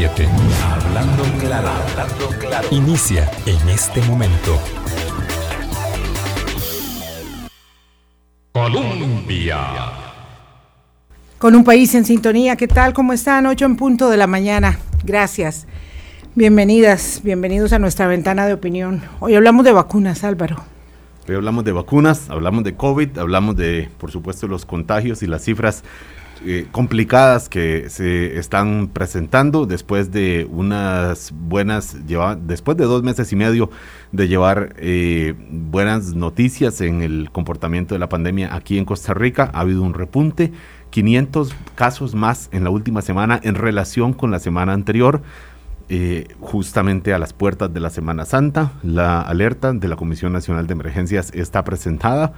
997. Hablando claro, hablando claro. Inicia en este momento. Colombia. Con un país en sintonía, ¿qué tal? ¿Cómo están? 8 en punto de la mañana. Gracias. Bienvenidas, bienvenidos a nuestra ventana de opinión. Hoy hablamos de vacunas, Álvaro. Hoy hablamos de vacunas, hablamos de COVID, hablamos de, por supuesto, los contagios y las cifras eh, complicadas que se están presentando después de unas buenas, lleva, después de dos meses y medio de llevar eh, buenas noticias en el comportamiento de la pandemia aquí en Costa Rica. Ha habido un repunte, 500 casos más en la última semana en relación con la semana anterior. Eh, justamente a las puertas de la Semana Santa. La alerta de la Comisión Nacional de Emergencias está presentada.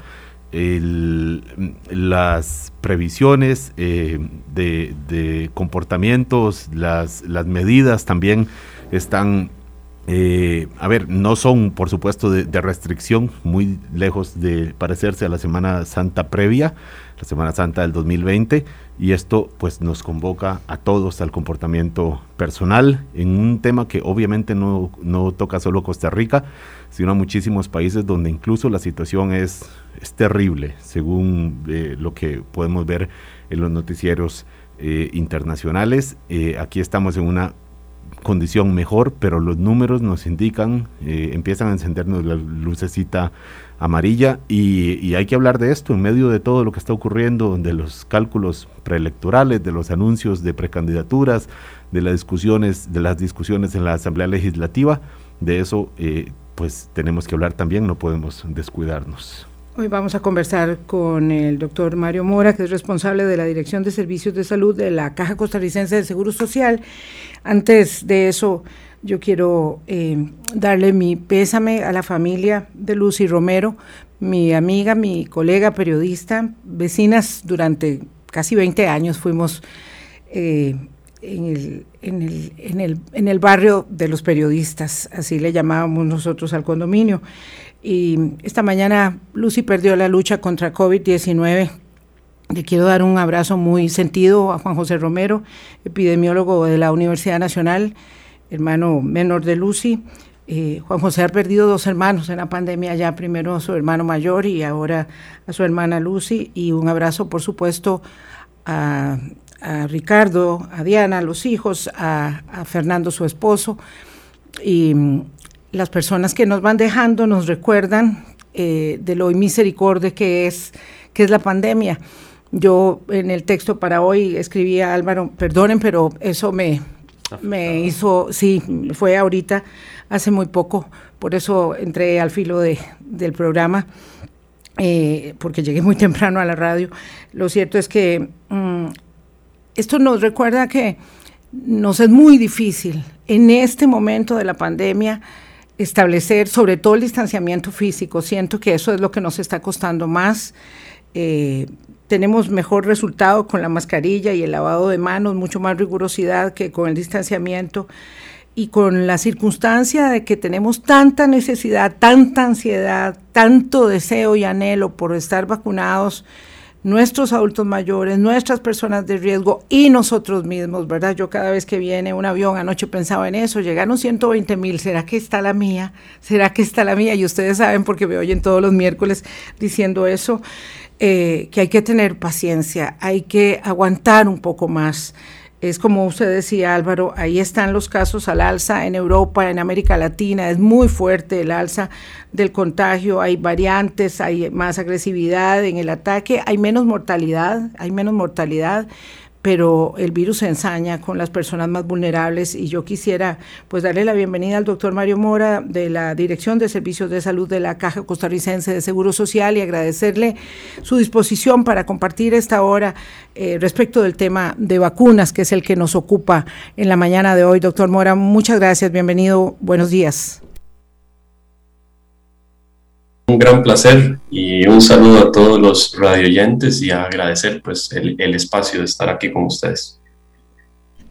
Las previsiones eh, de, comportamientos, las, las medidas también están eh, a ver, no son, por supuesto, de, restricción, muy lejos de parecerse a la Semana Santa previa, la Semana Santa del 2020, y esto pues nos convoca a todos al comportamiento personal en un tema que obviamente no, no toca solo Costa Rica, sino a muchísimos países donde incluso la situación es, es terrible, según eh, lo que podemos ver en los noticieros eh, internacionales. aquí estamos en una condición mejor, pero los números nos indican, eh, empiezan a encendernos la lucecita amarilla y, hay que hablar de esto en medio de todo lo que está ocurriendo, de los cálculos preelectorales, de los anuncios de precandidaturas, de las discusiones, de las discusiones en la Asamblea Legislativa, de eso eh, pues tenemos que hablar también, no podemos descuidarnos. Hoy vamos a conversar con el doctor Mario Mora, que es responsable de la Dirección de Servicios de Salud de la Caja Costarricense de Seguro Social. Antes de eso, yo quiero eh, darle mi pésame a la familia de Lucy Romero, mi amiga, mi colega periodista, vecinas durante casi 20 años fuimos eh, en, el, en, el, en, el, en el barrio de los periodistas, así le llamábamos nosotros al condominio. Y esta mañana Lucy perdió la lucha contra COVID-19. Le quiero dar un abrazo muy sentido a Juan José Romero, epidemiólogo de la Universidad Nacional, hermano menor de Lucy. Eh, Juan José ha perdido dos hermanos en la pandemia, ya primero su hermano mayor y ahora a su hermana Lucy. Y un abrazo, por supuesto, a, Ricardo, a Diana, a los hijos, a, a Fernando, su esposo. Y las personas que nos van dejando nos recuerdan eh, de lo misericordia que es, que es la pandemia. Yo en el texto para hoy escribía, Álvaro, perdonen, pero eso me, me hizo, sí, fue ahorita, hace muy poco, por eso entré al filo de, del programa, eh, porque llegué muy temprano a la radio. Lo cierto es que mm, esto nos recuerda que nos es muy difícil en este momento de la pandemia establecer sobre todo el distanciamiento físico. Siento que eso es lo que nos está costando más. Eh, tenemos mejor resultado con la mascarilla y el lavado de manos, mucho más rigurosidad que con el distanciamiento y con la circunstancia de que tenemos tanta necesidad, tanta ansiedad, tanto deseo y anhelo por estar vacunados nuestros adultos mayores, nuestras personas de riesgo y nosotros mismos, ¿verdad? Yo cada vez que viene un avión, anoche pensaba en eso, llegaron 120 mil, ¿será que está la mía? ¿Será que está la mía? Y ustedes saben, porque me oyen todos los miércoles diciendo eso, eh, que hay que tener paciencia, hay que aguantar un poco más es como usted decía Álvaro, ahí están los casos al alza en Europa, en América Latina, es muy fuerte el alza del contagio, hay variantes, hay más agresividad en el ataque, hay menos mortalidad, hay menos mortalidad, pero el virus se ensaña con las personas más vulnerables y yo quisiera pues darle la bienvenida al doctor Mario Mora de la Dirección de Servicios de Salud de la Caja Costarricense de Seguro Social y agradecerle su disposición para compartir esta hora eh, respecto del tema de vacunas, que es el que nos ocupa en la mañana de hoy. Doctor Mora, muchas gracias, bienvenido, buenos días. Un gran placer y un saludo a todos los radioyentes y agradecer pues el, espacio de estar aquí con ustedes.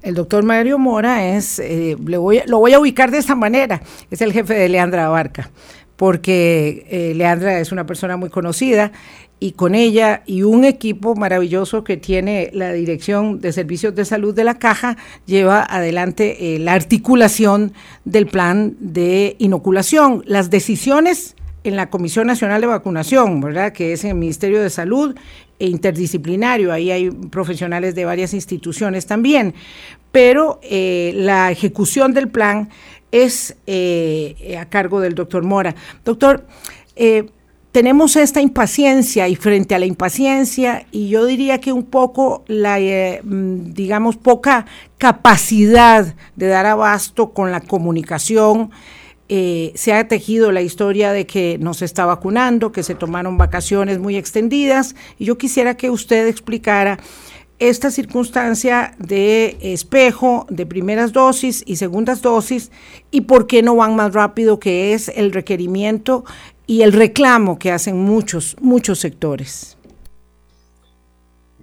El doctor Mario Mora es, eh, voy, lo voy a ubicar de esta manera, es el jefe de Leandra Abarca, porque eh, Leandra es una persona muy conocida y con ella y un equipo maravilloso que tiene la Dirección de Servicios de Salud de la Caja, lleva adelante eh, la articulación del plan de inoculación. Las decisiones en la Comisión Nacional de Vacunación, ¿verdad? Que es en el Ministerio de Salud e interdisciplinario, ahí hay profesionales de varias instituciones también, pero eh, la ejecución del plan es eh, a cargo del doctor Mora. Doctor, tenemos esta impaciencia y frente a la impaciencia, y yo diría que un poco la, eh, mm, digamos, poca capacidad de dar abasto con la comunicación, eh, se ha tejido la historia de que no se está vacunando, que se tomaron vacaciones muy extendidas, y yo quisiera que usted explicara esta circunstancia de espejo de primeras dosis y segundas dosis y por qué no van más rápido, que es el requerimiento y el reclamo que hacen muchos, muchos sectores.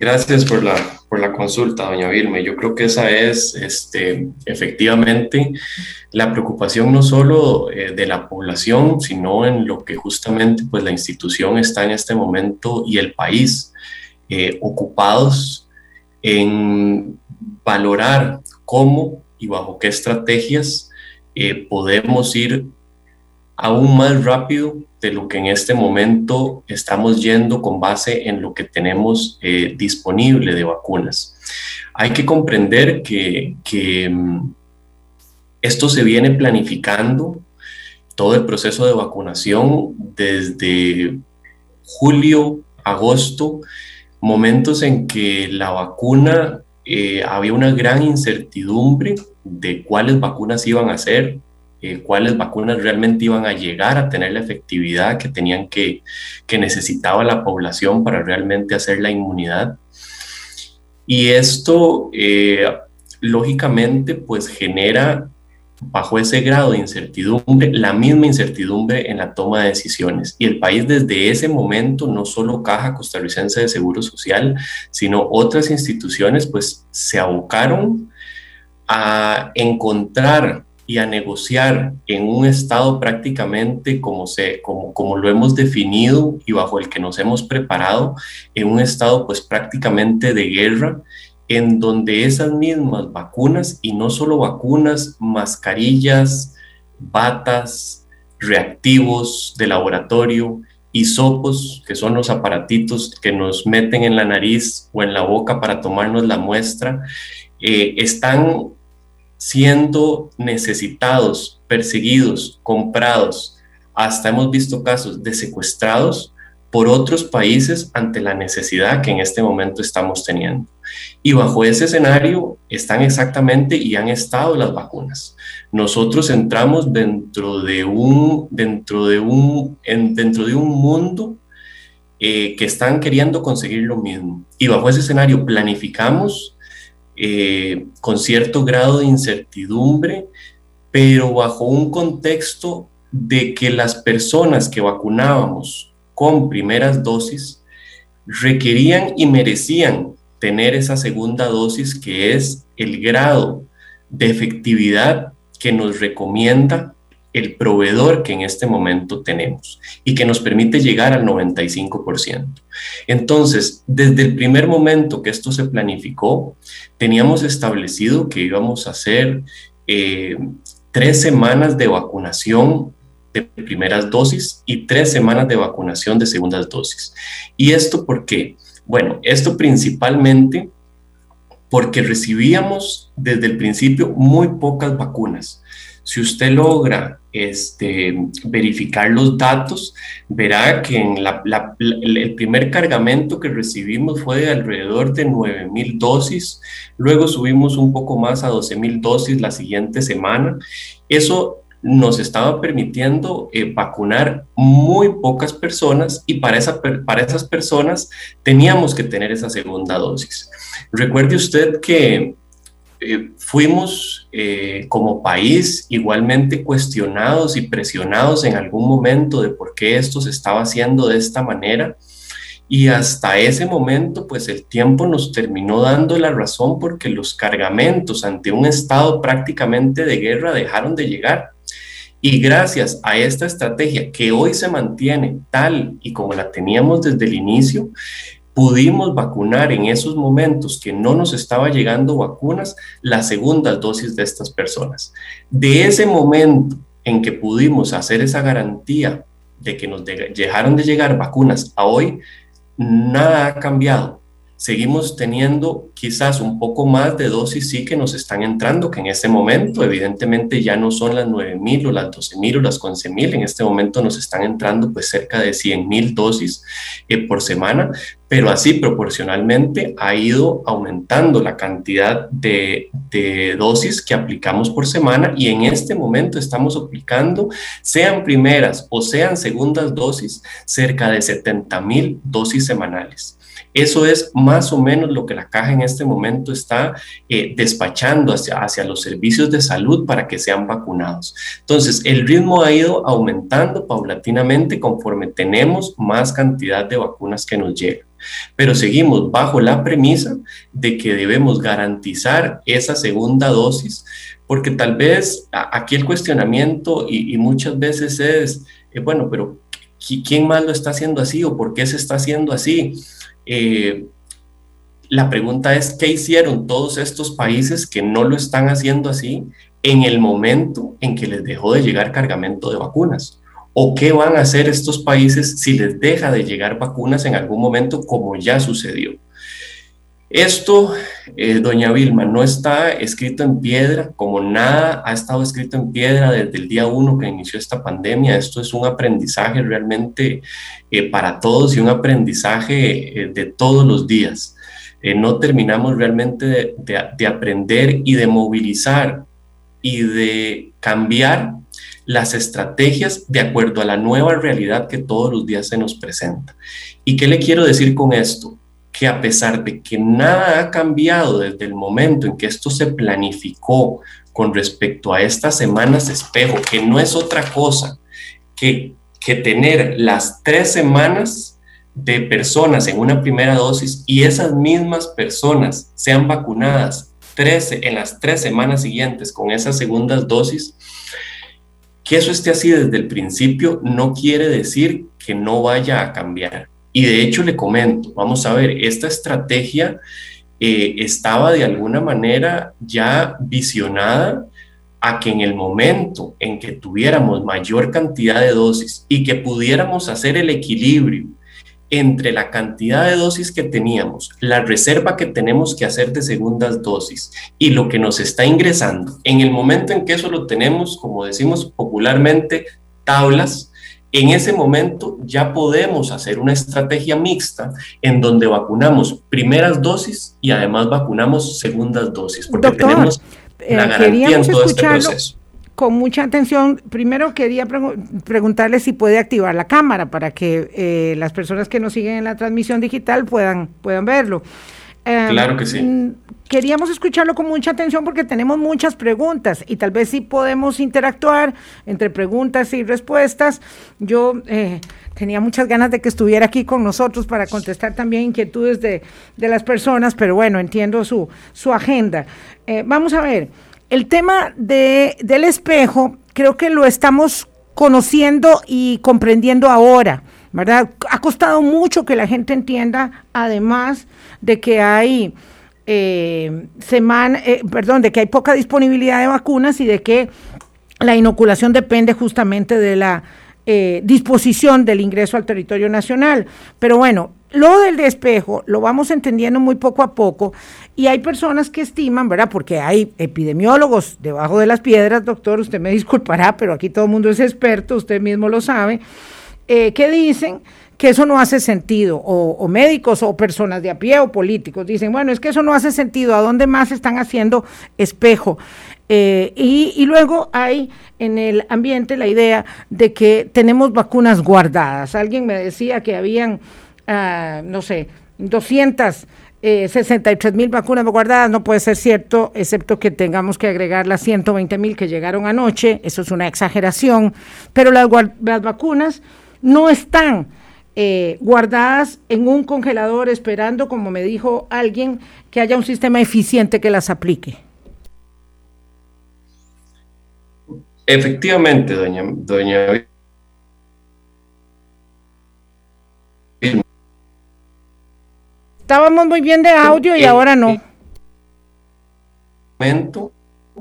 Gracias por la, por la consulta, doña Vilme. Yo creo que esa es este, efectivamente la preocupación no solo eh, de la población, sino en lo que justamente pues, la institución está en este momento y el país eh, ocupados en valorar cómo y bajo qué estrategias eh, podemos ir aún más rápido de lo que en este momento estamos yendo con base en lo que tenemos eh, disponible de vacunas. Hay que comprender que, que mm, esto se viene planificando, todo el proceso de vacunación desde julio, agosto, momentos en que la vacuna eh, había una gran incertidumbre de cuáles vacunas iban a ser, eh, cuáles vacunas realmente iban a llegar a tener la efectividad que tenían que, que necesitaba la población para realmente hacer la inmunidad. Y esto, eh, lógicamente, pues genera bajo ese grado de incertidumbre, la misma incertidumbre en la toma de decisiones. Y el país desde ese momento, no solo Caja Costarricense de Seguro Social, sino otras instituciones, pues se abocaron a encontrar y a negociar en un estado prácticamente como, se, como, como lo hemos definido y bajo el que nos hemos preparado, en un estado pues prácticamente de guerra, en donde esas mismas vacunas, y no solo vacunas, mascarillas, batas, reactivos de laboratorio, hisopos, que son los aparatitos que nos meten en la nariz o en la boca para tomarnos la muestra, eh, están siendo necesitados, perseguidos, comprados, hasta hemos visto casos de secuestrados por otros países ante la necesidad que en este momento estamos teniendo. Y bajo ese escenario están exactamente y han estado las vacunas. Nosotros entramos dentro de un, dentro de un, dentro de un mundo eh, que están queriendo conseguir lo mismo. Y bajo ese escenario planificamos eh, con cierto grado de incertidumbre, pero bajo un contexto de que las personas que vacunábamos con primeras dosis requerían y merecían tener esa segunda dosis que es el grado de efectividad que nos recomienda el proveedor que en este momento tenemos y que nos permite llegar al 95%. Entonces, desde el primer momento que esto se planificó, teníamos establecido que íbamos a hacer eh, tres semanas de vacunación de primeras dosis y tres semanas de vacunación de segundas dosis. ¿Y esto por qué? Bueno, esto principalmente porque recibíamos desde el principio muy pocas vacunas. Si usted logra este, verificar los datos, verá que en el primer cargamento que recibimos fue de alrededor de 9 mil dosis, luego subimos un poco más a 12 mil dosis la siguiente semana. Eso nos estaba permitiendo eh, vacunar muy pocas personas y para, esa, para esas personas teníamos que tener esa segunda dosis. Recuerde usted que eh, fuimos eh, como país igualmente cuestionados y presionados en algún momento de por qué esto se estaba haciendo de esta manera. Y hasta ese momento, pues el tiempo nos terminó dando la razón porque los cargamentos ante un estado prácticamente de guerra dejaron de llegar. Y gracias a esta estrategia que hoy se mantiene tal y como la teníamos desde el inicio, pudimos vacunar en esos momentos que no nos estaba llegando vacunas la segunda dosis de estas personas. De ese momento en que pudimos hacer esa garantía de que nos dejaron de llegar vacunas a hoy, nada ha cambiado seguimos teniendo quizás un poco más de dosis sí que nos están entrando, que en este momento evidentemente ya no son las 9.000 o las 12.000 o las 11.000, en este momento nos están entrando pues cerca de 100.000 dosis eh, por semana, pero así proporcionalmente ha ido aumentando la cantidad de, de, dosis que aplicamos por semana y en este momento estamos aplicando, sean primeras o sean segundas dosis, cerca de 70 mil dosis semanales. Eso es más o menos lo que la caja en este momento está eh, despachando hacia, hacia los servicios de salud para que sean vacunados. Entonces, el ritmo ha ido aumentando paulatinamente conforme tenemos más cantidad de vacunas que nos llegan. Pero seguimos bajo la premisa de que debemos garantizar esa segunda dosis, porque tal vez aquí el cuestionamiento y, muchas veces es, eh, bueno, pero ¿quién más lo está haciendo así o por qué se está haciendo así? Eh, la pregunta es, ¿qué hicieron todos estos países que no lo están haciendo así en el momento en que les dejó de llegar cargamento de vacunas? ¿O qué van a hacer estos países si les deja de llegar vacunas en algún momento como ya sucedió? Esto, eh, doña Vilma, no está escrito en piedra, como nada ha estado escrito en piedra desde el día uno que inició esta pandemia. Esto es un aprendizaje realmente eh, para todos y un aprendizaje eh, de todos los días. no terminamos realmente de aprender y de movilizar y de cambiar las estrategias de acuerdo a la nueva realidad que todos los días se nos presenta. ¿Y qué le quiero decir con esto? Que a pesar de que nada ha cambiado desde el momento en que esto se planificó con respecto a estas semanas espejo, que no es otra cosa que, que tener las tres semanas de personas en una primera dosis y esas mismas personas sean vacunadas 13, en las tres semanas siguientes con esas segundas dosis, que eso esté así desde el principio no quiere decir que no vaya a cambiar. Y de hecho le comento, vamos a ver, esta estrategia eh, estaba de alguna manera ya visionada a que en el momento en que tuviéramos mayor cantidad de dosis y que pudiéramos hacer el equilibrio entre la cantidad de dosis que teníamos, la reserva que tenemos que hacer de segundas dosis y lo que nos está ingresando, en el momento en que eso lo tenemos, como decimos popularmente, tablas, en ese momento ya podemos hacer una estrategia mixta en donde vacunamos primeras dosis y además vacunamos segundas dosis, porque tenemos eh, la garantía en todo este proceso. Con mucha atención, primero quería preguntarle si puede activar la cámara para que eh, las personas que nos siguen en la transmisión digital puedan, puedan verlo. Em, claro que sí. Mm, queríamos escucharlo con mucha atención porque tenemos muchas preguntas y tal vez sí podemos interactuar entre preguntas y respuestas. Yo eh, tenía muchas ganas de que estuviera aquí con nosotros para contestar también inquietudes de, las personas, pero bueno, entiendo su, su agenda. Eh, vamos a ver, el tema de, del espejo creo que lo estamos conociendo y comprendiendo ahora. ¿Verdad? Ha costado mucho que la gente entienda, además de que hay eh, semana, eh, perdón, de que hay poca disponibilidad de vacunas y de que la inoculación depende justamente de la eh, disposición del ingreso al territorio nacional. Pero bueno, lo del despejo lo vamos entendiendo muy poco a poco y hay personas que estiman, ¿verdad? Porque hay epidemiólogos debajo de las piedras, doctor, usted me disculpará, pero aquí todo el mundo es experto, usted mismo lo sabe eh, que dicen que eso no hace sentido, o, médicos o personas de a pie o políticos dicen, bueno, es que eso no hace sentido, ¿a dónde más están haciendo espejo? Eh, y, luego hay en el ambiente la idea de que tenemos vacunas guardadas. Alguien me decía que habían, ah, no sé, 263 eh, mil vacunas guardadas, no puede ser cierto, excepto que tengamos que agregar las 120 mil que llegaron anoche, eso es una exageración, pero las vacunas no están eh, guardadas en un congelador esperando, como me dijo alguien, que haya un sistema eficiente que las aplique. Efectivamente, doña, doña Estábamos muy bien de audio y ahora no. Momento,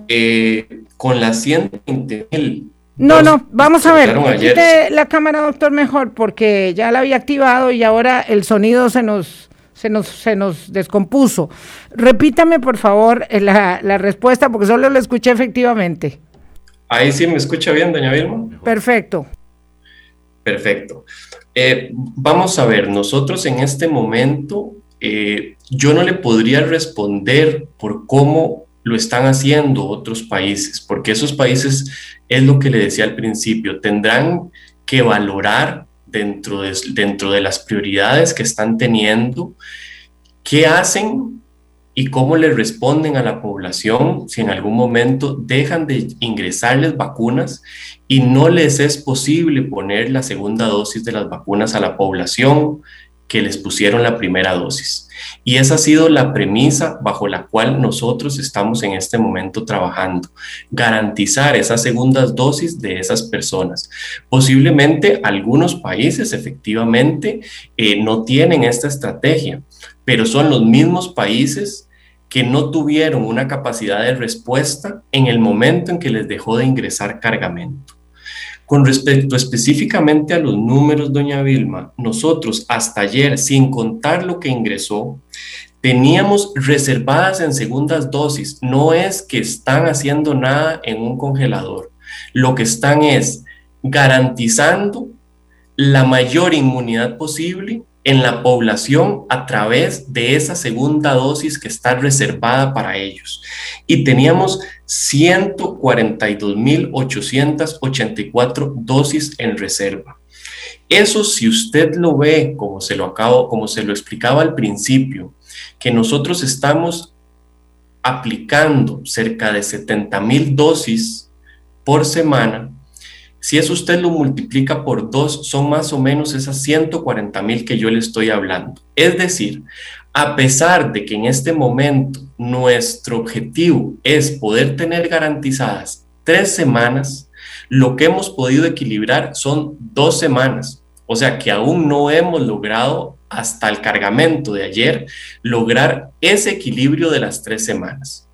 eh, con las 120 mil. No, no, vamos a ver. Quite la cámara, doctor, mejor, porque ya la había activado y ahora el sonido se nos, se nos, se nos descompuso. Repítame, por favor, eh, la, la respuesta, porque solo lo escuché efectivamente. Ahí sí me escucha bien, doña Vilma. Perfecto. Perfecto. Eh, vamos a ver, nosotros en este momento eh, yo no le podría responder por cómo lo están haciendo otros países, porque esos países, es lo que le decía al principio, tendrán que valorar dentro de, dentro de las prioridades que están teniendo, qué hacen y cómo le responden a la población si en algún momento dejan de ingresarles vacunas y no les es posible poner la segunda dosis de las vacunas a la población que les pusieron la primera dosis. Y esa ha sido la premisa bajo la cual nosotros estamos en este momento trabajando, garantizar esas segundas dosis de esas personas. Posiblemente algunos países efectivamente eh, no tienen esta estrategia, pero son los mismos países que no tuvieron una capacidad de respuesta en el momento en que les dejó de ingresar cargamento. Con respecto específicamente a los números, doña Vilma, nosotros hasta ayer, sin contar lo que ingresó, teníamos reservadas en segundas dosis. No es que están haciendo nada en un congelador. Lo que están es garantizando la mayor inmunidad posible en la población a través de esa segunda dosis que está reservada para ellos. Y teníamos 142.884 dosis en reserva. Eso si usted lo ve, como se lo acabo, como se lo explicaba al principio, que nosotros estamos aplicando cerca de 70.000 dosis por semana, si eso usted lo multiplica por dos, son más o menos esas 140 mil que yo le estoy hablando. Es decir, a pesar de que en este momento nuestro objetivo es poder tener garantizadas tres semanas, lo que hemos podido equilibrar son dos semanas. O sea que aún no hemos logrado hasta el cargamento de ayer lograr ese equilibrio de las tres semanas.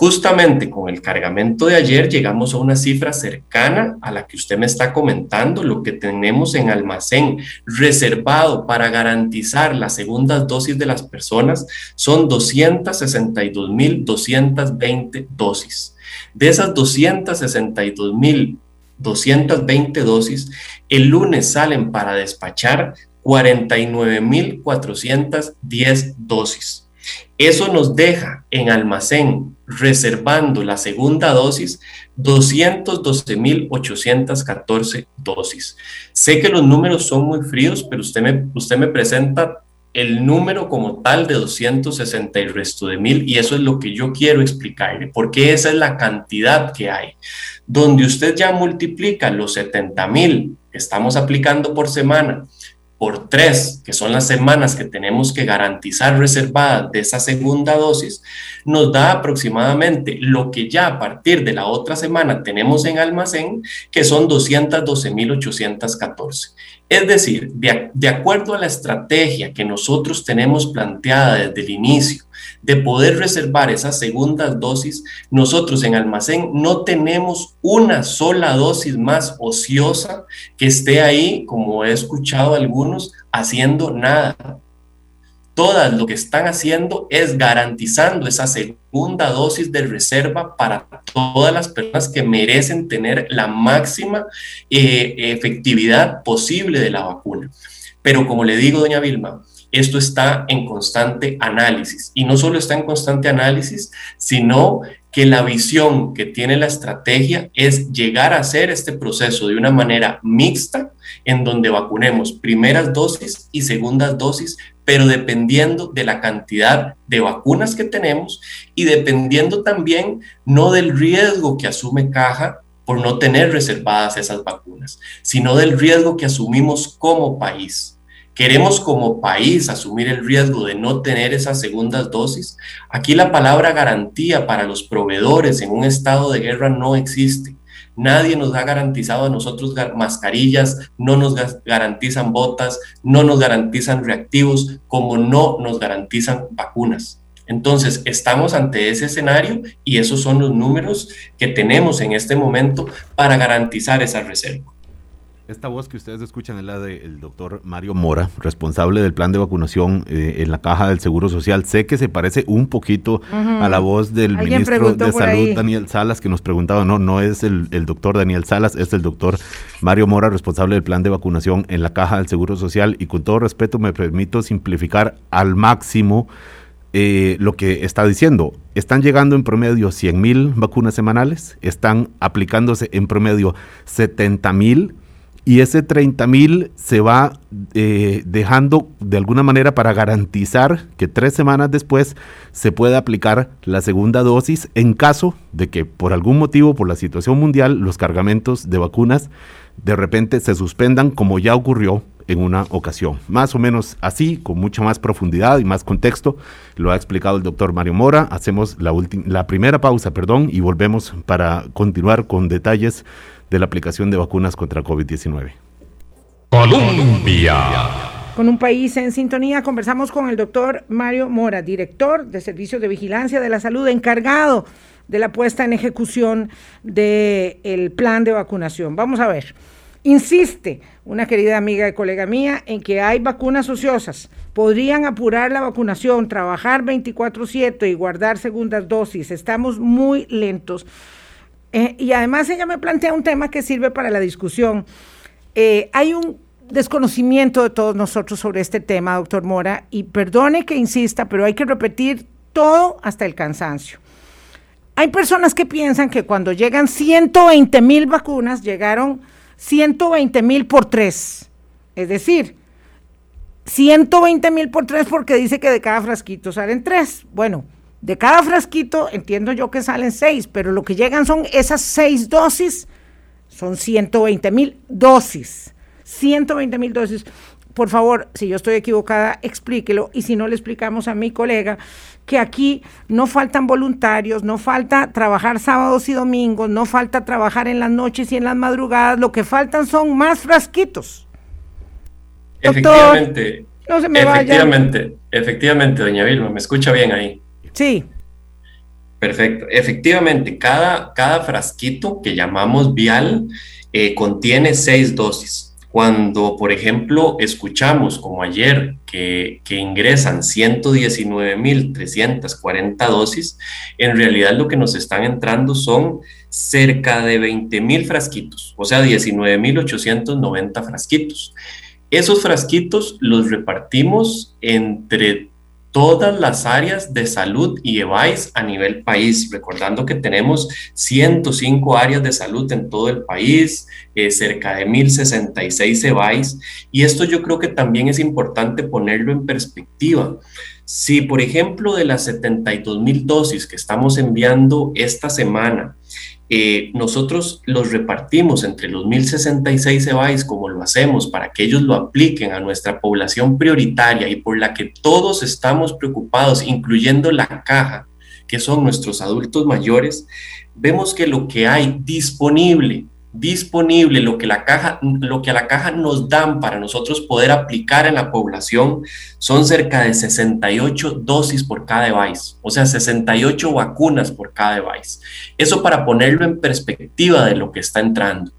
Justamente con el cargamento de ayer llegamos a una cifra cercana a la que usted me está comentando, lo que tenemos en almacén reservado para garantizar las segundas dosis de las personas son 262.220 dosis. De esas 262.220 dosis, el lunes salen para despachar 49.410 dosis. Eso nos deja en almacén reservando la segunda dosis 212.814 dosis. Sé que los números son muy fríos, pero usted me, usted me presenta el número como tal de 260 y resto de mil, y eso es lo que yo quiero explicarle, porque esa es la cantidad que hay. Donde usted ya multiplica los 70 mil que estamos aplicando por semana por tres, que son las semanas que tenemos que garantizar reservadas de esa segunda dosis, nos da aproximadamente lo que ya a partir de la otra semana tenemos en almacén, que son 212.814. Es decir, de, de acuerdo a la estrategia que nosotros tenemos planteada desde el inicio, de poder reservar esas segundas dosis, nosotros en almacén no tenemos una sola dosis más ociosa que esté ahí, como he escuchado algunos, haciendo nada. Todas lo que están haciendo es garantizando esa segunda dosis de reserva para todas las personas que merecen tener la máxima eh, efectividad posible de la vacuna. Pero como le digo, doña Vilma, esto está en constante análisis. Y no solo está en constante análisis, sino que la visión que tiene la estrategia es llegar a hacer este proceso de una manera mixta, en donde vacunemos primeras dosis y segundas dosis, pero dependiendo de la cantidad de vacunas que tenemos y dependiendo también no del riesgo que asume caja por no tener reservadas esas vacunas, sino del riesgo que asumimos como país queremos como país asumir el riesgo de no tener esas segundas dosis, aquí la palabra garantía para los proveedores en un estado de guerra no existe. Nadie nos ha garantizado a nosotros mascarillas, no nos garantizan botas, no nos garantizan reactivos, como no nos garantizan vacunas. Entonces, estamos ante ese escenario y esos son los números que tenemos en este momento para garantizar esa reserva. Esta voz que ustedes escuchan es la del doctor Mario Mora, responsable del plan de vacunación eh, en la caja del Seguro Social. Sé que se parece un poquito a la voz del ministro de Salud, Daniel Salas, que nos preguntaba, no, no es el, el, doctor Daniel Salas, es el doctor Mario Mora, responsable del plan de vacunación en la caja del Seguro Social. Y con todo respeto me permito simplificar al máximo eh, lo que está diciendo. Están llegando en promedio 100 mil vacunas semanales, están aplicándose en promedio 70 mil y ese 30 mil se va eh, dejando de alguna manera para garantizar que tres semanas después se pueda aplicar la segunda dosis en caso de que por algún motivo, por la situación mundial, los cargamentos de vacunas de repente se suspendan como ya ocurrió en una ocasión. Más o menos así, con mucha más profundidad y más contexto, lo ha explicado el doctor Mario Mora. Hacemos la, la primera pausa, perdón, y volvemos para continuar con detalles de la aplicación de vacunas contra COVID-19. Colombia. Con un país en sintonía, conversamos con el doctor Mario Mora, director de Servicios de Vigilancia de la Salud, encargado de la puesta en ejecución del plan de vacunación. Vamos a ver. Insiste una querida amiga y colega mía en que hay vacunas ociosas. Podrían apurar la vacunación, trabajar 24/7 y guardar segundas dosis. Estamos muy lentos. Eh, y además ella me plantea un tema que sirve para la discusión. Eh, hay un desconocimiento de todos nosotros sobre este tema, doctor Mora, y perdone que insista, pero hay que repetir todo hasta el cansancio. Hay personas que piensan que cuando llegan 120 mil vacunas, llegaron 120 mil por tres. Es decir, 120 mil por tres porque dice que de cada frasquito salen tres. Bueno, de cada frasquito entiendo yo que salen seis, pero lo que llegan son esas seis dosis, son 120 mil dosis. 120 mil dosis. Por favor, si yo estoy equivocada, explíquelo. Y si no, le explicamos a mi colega que aquí no faltan voluntarios, no falta trabajar sábados y domingos, no falta trabajar en las noches y en las madrugadas, lo que faltan son más frasquitos. efectivamente, no se me efectivamente, efectivamente, doña Vilma, me escucha bien ahí. Sí. Perfecto. Efectivamente, cada, cada frasquito que llamamos vial eh, contiene seis dosis. Cuando, por ejemplo, escuchamos como ayer que, que ingresan 119.340 dosis, en realidad lo que nos están entrando son cerca de 20.000 frasquitos, o sea, 19.890 frasquitos. Esos frasquitos los repartimos entre todas las áreas de salud y EVAIS a nivel país, recordando que tenemos 105 áreas de salud en todo el país, eh, cerca de 1066 EVAIS, y esto yo creo que también es importante ponerlo en perspectiva. Si, por ejemplo, de las 72 mil dosis que estamos enviando esta semana, eh, nosotros los repartimos entre los 1066 EBAIS como lo hacemos para que ellos lo apliquen a nuestra población prioritaria y por la que todos estamos preocupados, incluyendo la caja, que son nuestros adultos mayores, vemos que lo que hay disponible disponible, lo que, la caja, lo que a la caja nos dan para nosotros poder aplicar en la población son cerca de 68 dosis por cada device, o sea, 68 vacunas por cada device. Eso para ponerlo en perspectiva de lo que está entrando.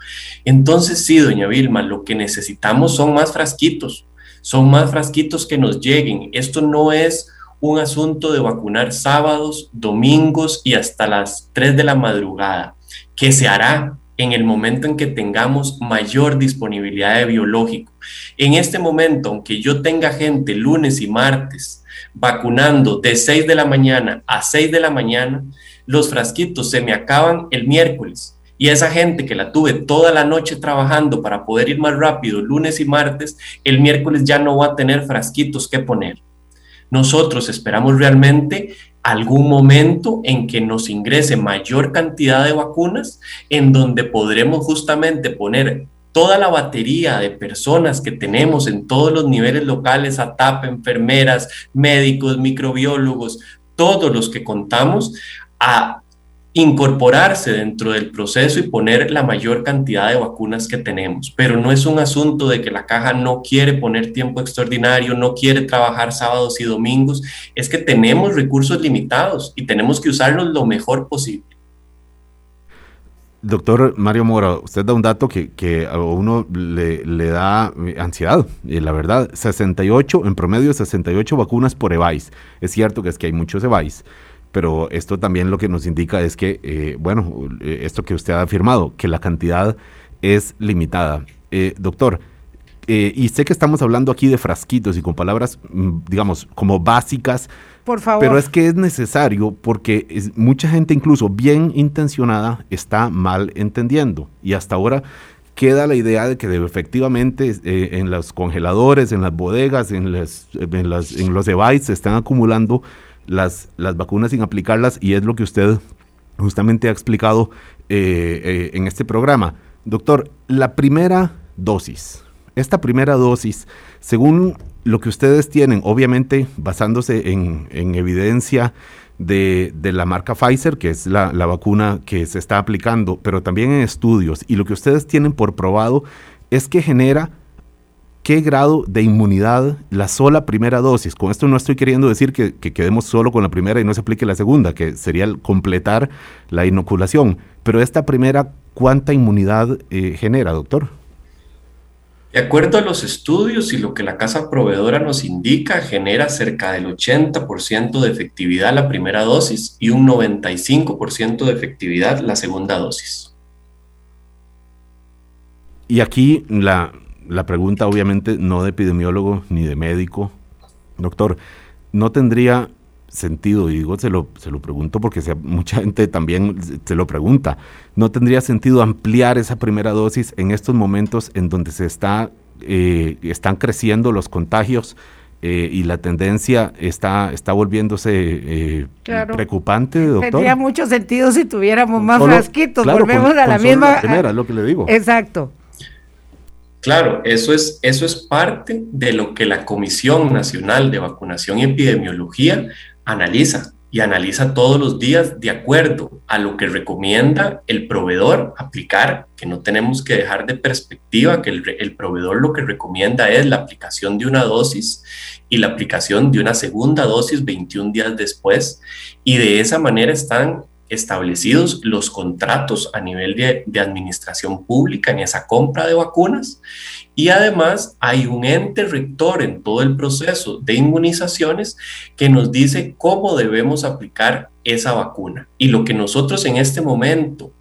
Entonces, sí, doña Vilma, lo que necesitamos son más frasquitos, son más frasquitos que nos lleguen. Esto no es un asunto de vacunar sábados, domingos y hasta las 3 de la madrugada, que se hará en el momento en que tengamos mayor disponibilidad de biológico. En este momento, aunque yo tenga gente lunes y martes vacunando de 6 de la mañana a 6 de la mañana, los frasquitos se me acaban el miércoles. Y esa gente que la tuve toda la noche trabajando para poder ir más rápido lunes y martes, el miércoles ya no va a tener frasquitos que poner. Nosotros esperamos realmente algún momento en que nos ingrese mayor cantidad de vacunas, en donde podremos justamente poner toda la batería de personas que tenemos en todos los niveles locales, ATAP, enfermeras, médicos, microbiólogos, todos los que contamos, a incorporarse dentro del proceso y poner la mayor cantidad de vacunas que tenemos. Pero no es un asunto de que la caja no quiere poner tiempo extraordinario, no quiere trabajar sábados y domingos, es que tenemos recursos limitados y tenemos que usarlos lo mejor posible. Doctor Mario Mora, usted da un dato que, a uno le, da ansiedad, y la verdad, 68, en promedio 68 vacunas por EVAIS. Es cierto que es que hay muchos EVAIS, pero esto también lo que nos indica es que, eh, bueno, eh, esto que usted ha afirmado, que la cantidad es limitada. Eh, doctor, y sé que estamos hablando aquí de frasquitos y con palabras, mm, digamos, como básicas, por favor. Pero es que es necesario porque mucha gente, incluso bien intencionada, está mal entendiendo. Y hasta ahora queda la idea de que efectivamente en los congeladores, en las bodegas, en, las, en, las, en los devices se están acumulando las, las vacunas sin aplicarlas y es lo que usted justamente ha explicado eh, eh, en este programa. Doctor, la primera dosis, esta primera dosis, según lo que ustedes tienen, obviamente basándose en, evidencia de, la marca Pfizer, que es la, la, vacuna que se está aplicando, pero también en estudios, y lo que ustedes tienen por probado es que genera qué grado de inmunidad la sola primera dosis. Con esto no estoy queriendo decir que, quedemos solo con la primera y no se aplique la segunda, que sería completar la inoculación. Pero esta primera, ¿cuánta inmunidad eh, genera, doctor? De acuerdo a los estudios y lo que la casa proveedora nos indica, genera cerca del 80% de efectividad la primera dosis y un 95% de efectividad la segunda dosis. Y aquí la, la pregunta obviamente no de epidemiólogo ni de médico. Doctor, ¿no tendría sentido, y digo, se lo, se lo pregunto porque mucha gente también se lo pregunta, ¿no tendría sentido ampliar esa primera dosis en estos momentos en donde se está, eh, están creciendo los contagios eh, y la tendencia está, está volviéndose eh, preocupante, doctor? Tendría mucho sentido si tuviéramos más frasquitos, volvemos a la misma... La primera, es lo que le digo. Exacto. Claro, eso es, eso es parte de lo que la Comisión Nacional de Vacunación y Epidemiología analiza y analiza todos los días de acuerdo a lo que recomienda el proveedor aplicar, que no tenemos que dejar de perspectiva que el, el, proveedor lo que recomienda es la aplicación de una dosis y la aplicación de una segunda dosis 21 días después, y de esa manera están establecidos los contratos a nivel de, administración pública en esa compra de vacunas y además hay un ente rector en todo el proceso de inmunizaciones que nos dice cómo debemos aplicar esa vacuna. Y lo que nosotros en este momento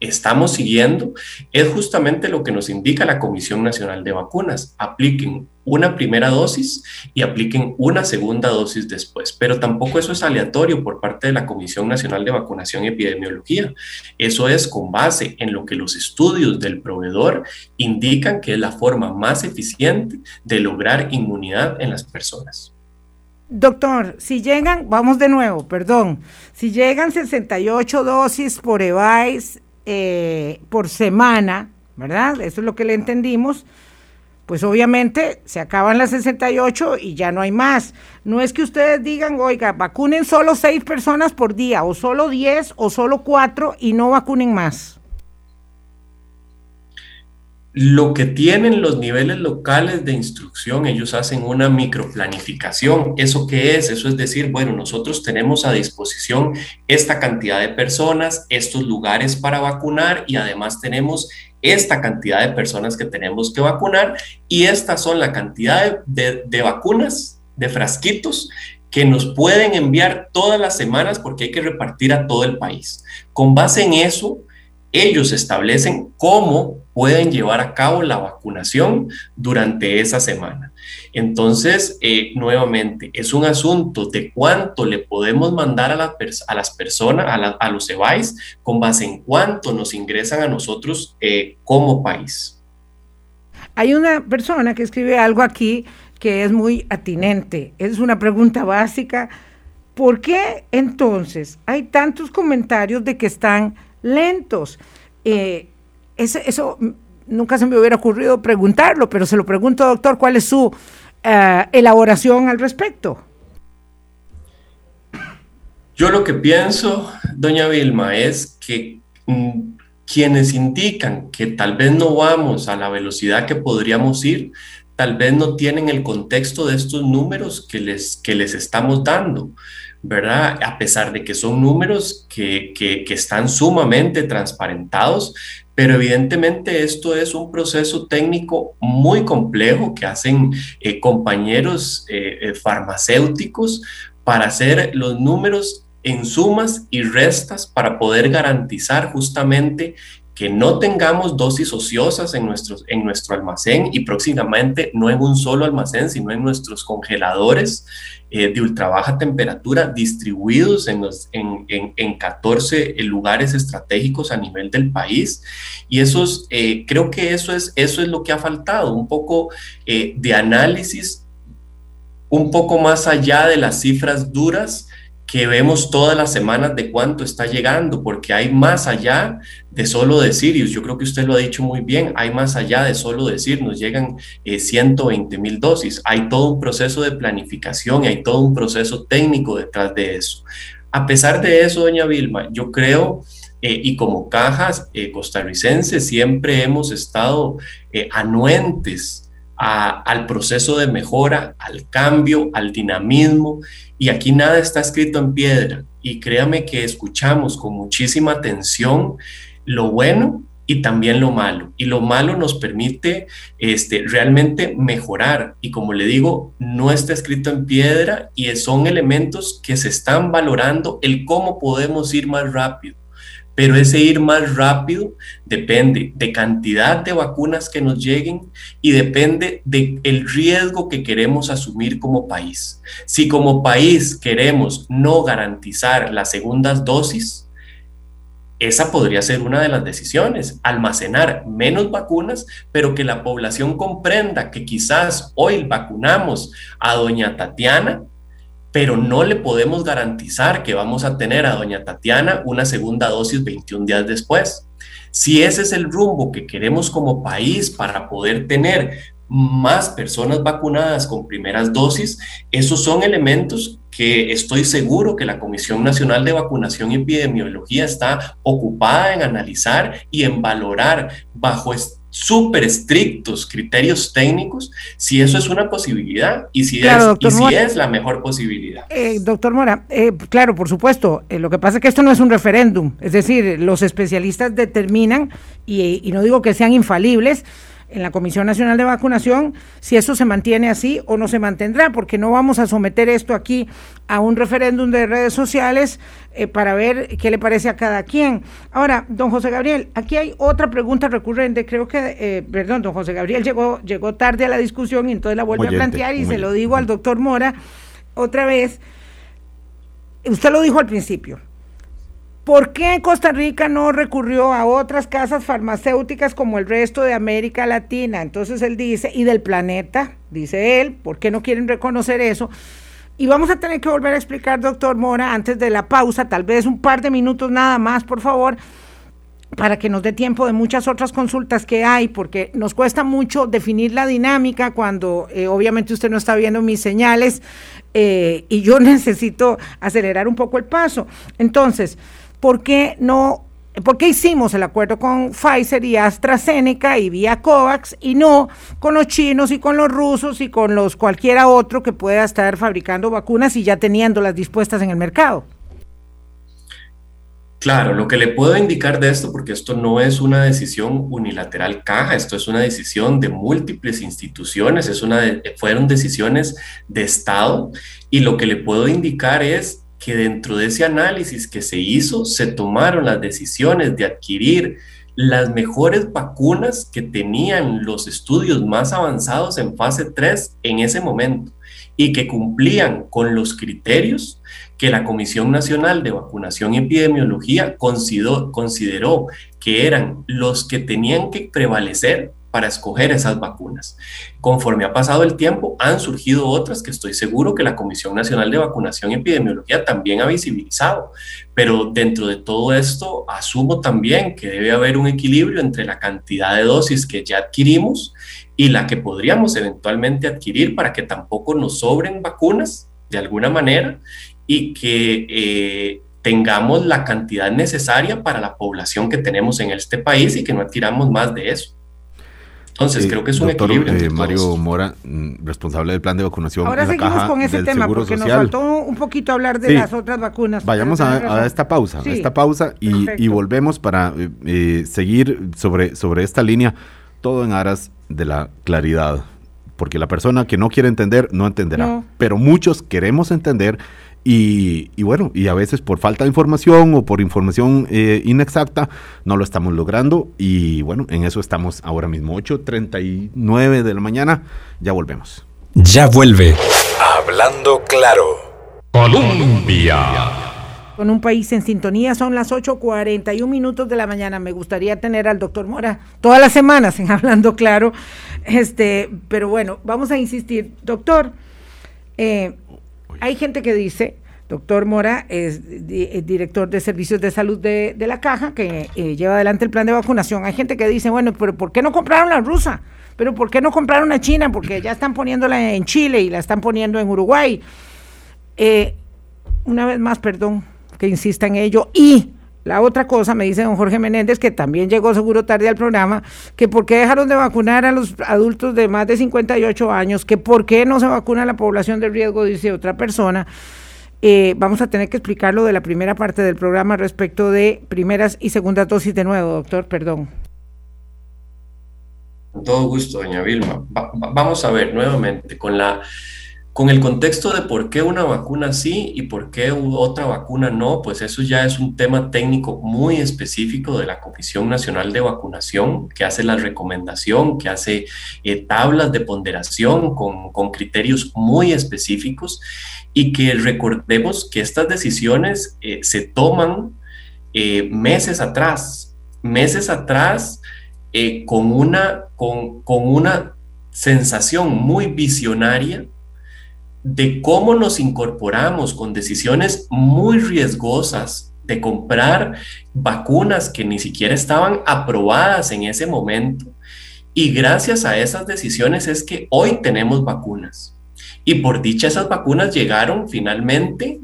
estamos siguiendo es justamente lo que nos indica la Comisión Nacional de Vacunas. Apliquen una primera dosis y apliquen una segunda dosis después. Pero tampoco eso es aleatorio por parte de la Comisión Nacional de Vacunación y Epidemiología. Eso es con base en lo que los estudios del proveedor indican que es la forma más eficiente de lograr inmunidad en las personas. Doctor, si llegan, vamos de nuevo, perdón, si llegan 68 dosis por EVAIS eh, por semana, ¿verdad? Eso es lo que le entendimos. Pues obviamente se acaban las 68 y ya no hay más. No es que ustedes digan, oiga, vacunen solo 6 personas por día, o solo 10, o solo 4 y no vacunen más lo que tienen los niveles locales de instrucción, ellos hacen una microplanificación. ¿Eso qué es? Eso es decir, bueno, nosotros tenemos a disposición esta cantidad de personas, estos lugares para vacunar y además tenemos esta cantidad de personas que tenemos que vacunar y estas son la cantidad de, de vacunas, de frasquitos que nos pueden enviar todas las semanas porque hay que repartir a todo el país. Con base en eso, ellos establecen cómo pueden llevar a cabo la vacunación durante esa semana. Entonces, eh, nuevamente, es un asunto de cuánto le podemos mandar a, a las personas, a, los EVAIS, con base en cuánto nos ingresan a nosotros eh, como país. Hay una persona que escribe algo aquí que es muy atinente. Es una pregunta básica. ¿Por qué entonces hay tantos comentarios de que están lentos. Eh, eso, nunca se me hubiera ocurrido preguntarlo, pero se lo pregunto, doctor, ¿cuál es su eh, elaboración al respecto? Yo lo que pienso, doña Vilma, es que mm, quienes indican que tal vez no vamos a la velocidad que podríamos ir, tal vez no tienen el contexto de estos números que les, que les estamos dando. ¿Verdad? A pesar de que son números que, que, están sumamente transparentados, pero evidentemente esto es un proceso técnico muy complejo que hacen eh, compañeros eh, eh, farmacéuticos para hacer los números en sumas y restas para poder garantizar justamente que no tengamos dosis ociosas en, nuestros, en nuestro almacén y próximamente no en un solo almacén, sino en nuestros congeladores eh, de ultra baja temperatura distribuidos en, los, en, en, 14 lugares estratégicos a nivel del país. Y esos, eh, creo que eso es, eso es lo que ha faltado, un poco eh, de análisis, un poco más allá de las cifras duras que vemos todas las semanas de cuánto está llegando, porque hay más allá de solo decir, yo creo que usted lo ha dicho muy bien, hay más allá de solo decir, nos llegan 120 eh, mil dosis, hay todo un proceso de planificación hay todo un proceso técnico detrás de eso. A pesar de eso, doña Vilma, yo creo, eh, y como cajas eh, costarricenses, siempre hemos estado anuentes al proceso de mejora, al cambio, al dinamismo. Y aquí nada está escrito en piedra. Y créame que escuchamos con muchísima atención lo bueno y también lo malo. Y lo malo nos permite este, realmente mejorar. Y como le digo, no está escrito en piedra y son elementos que se están valorando el cómo podemos ir más rápido pero ese ir más rápido depende de cantidad de vacunas que nos lleguen y depende del el riesgo que queremos asumir como país. Si como país queremos no garantizar las segundas dosis, esa podría ser una de las decisiones, almacenar menos vacunas, pero que la población comprenda que quizás hoy vacunamos a doña Tatiana, pero no le podemos garantizar que vamos a tener a doña Tatiana una segunda dosis 21 días después. Si ese es el rumbo que queremos como país para poder tener más personas vacunadas con primeras dosis, esos son elementos que estoy seguro que la Comisión Nacional de Vacunación y Epidemiología está ocupada en analizar y en valorar bajo súper estrictos criterios técnicos, si eso es una posibilidad y si, es, y si es la mejor posibilidad. Eh, doctor Mora, eh, claro, por supuesto, eh, lo que pasa es que esto no es un referéndum, es decir, los especialistas determinan, y, y no digo que sean infalibles, en la Comisión Nacional de Vacunación si eso se mantiene así o no se mantendrá, porque no vamos a someter esto aquí a un referéndum de redes sociales eh, para ver qué le parece a cada quien. Ahora, don José Gabriel, aquí hay otra pregunta recurrente, creo que, eh, perdón, don José Gabriel llegó, llegó tarde a la discusión y entonces la vuelve a plantear y se lo digo al doctor Mora otra vez. Usted lo dijo al principio, ¿Por qué Costa Rica no recurrió a otras casas farmacéuticas como el resto de América Latina? Entonces él dice, y del planeta, dice él, ¿por qué no quieren reconocer eso? Y vamos a tener que volver a explicar, doctor Mora, antes de la pausa, tal vez un par de minutos nada más, por favor, para que nos dé tiempo de muchas otras consultas que hay, porque nos cuesta mucho definir la dinámica cuando eh, obviamente usted no está viendo mis señales eh, y yo necesito acelerar un poco el paso. Entonces, ¿por qué no ¿Por qué hicimos el acuerdo con Pfizer y AstraZeneca y vía COVAX y no con los chinos y con los rusos y con los cualquiera otro que pueda estar fabricando vacunas y ya teniéndolas dispuestas en el mercado? Claro, lo que le puedo indicar de esto, porque esto no es una decisión unilateral caja, esto es una decisión de múltiples instituciones, es una fueron decisiones de Estado, y lo que le puedo indicar es que dentro de ese análisis que se hizo se tomaron las decisiones de adquirir las mejores vacunas que tenían los estudios más avanzados en fase 3 en ese momento y que cumplían con los criterios que la Comisión Nacional de Vacunación y Epidemiología consideró, consideró que eran los que tenían que prevalecer para escoger esas vacunas. Conforme ha pasado el tiempo, han surgido otras que estoy seguro que la Comisión Nacional de Vacunación y Epidemiología también ha visibilizado, pero dentro de todo esto asumo también que debe haber un equilibrio entre la cantidad de dosis que ya adquirimos y la que podríamos eventualmente adquirir para que tampoco nos sobren vacunas de alguna manera y que eh, tengamos la cantidad necesaria para la población que tenemos en este país y que no adquiramos más de eso. Entonces, creo que es un equilibrio. Eh, Mario Mora, mm, responsable del plan de vacunación. Ahora seguimos con ese tema, porque nos faltó un poquito hablar de las otras vacunas. Vayamos a, esta pausa, esta pausa y, volvemos para eh, eh, seguir sobre, sobre esta línea, todo en aras de la claridad. Porque la persona que no quiere entender, no entenderá. Pero muchos queremos entender y, bueno, y a veces por falta de información o por información eh, inexacta no lo estamos logrando. Y bueno, en eso estamos ahora mismo, 8.39 de la mañana. Ya volvemos. Ya vuelve. Hablando claro. Colombia. Con un país en sintonía, son las 8.41 minutos de la mañana. Me gustaría tener al doctor Mora todas las semanas en Hablando Claro. Este, pero bueno, vamos a insistir. Doctor, eh, hay gente que dice, doctor Mora es, director de servicios de salud de, la caja, que eh, lleva adelante el plan de vacunación. Hay gente que dice, bueno, pero ¿por qué no compraron la rusa? ¿Pero por qué no compraron la china? Porque ya están poniéndola en Chile y la están poniendo en Uruguay. Eh, una vez más, perdón que insista en ello. Y la otra cosa, me dice don Jorge Menéndez, que también llegó seguro tarde al programa, que por qué dejaron de vacunar a los adultos de más de 58 años, que por qué no se vacuna a la población de riesgo, dice otra persona. Eh, vamos a tener que explicarlo de la primera parte del programa respecto de primeras y segundas dosis de nuevo, doctor, perdón. Con todo gusto, doña Vilma. vamos a ver nuevamente con la con el contexto de por qué una vacuna sí y por qué otra vacuna no, pues eso ya es un tema técnico muy específico de la Comisión Nacional de Vacunación, que hace la recomendación, que hace eh, tablas de ponderación con, criterios muy específicos y que recordemos que estas decisiones eh, se toman eh, meses atrás, meses atrás con, una, con, con una sensación muy visionaria de cómo nos incorporamos con decisiones muy riesgosas de comprar vacunas que ni siquiera estaban aprobadas en ese momento. Y gracias a esas decisiones es que hoy tenemos vacunas. Y por dicha esas vacunas llegaron finalmente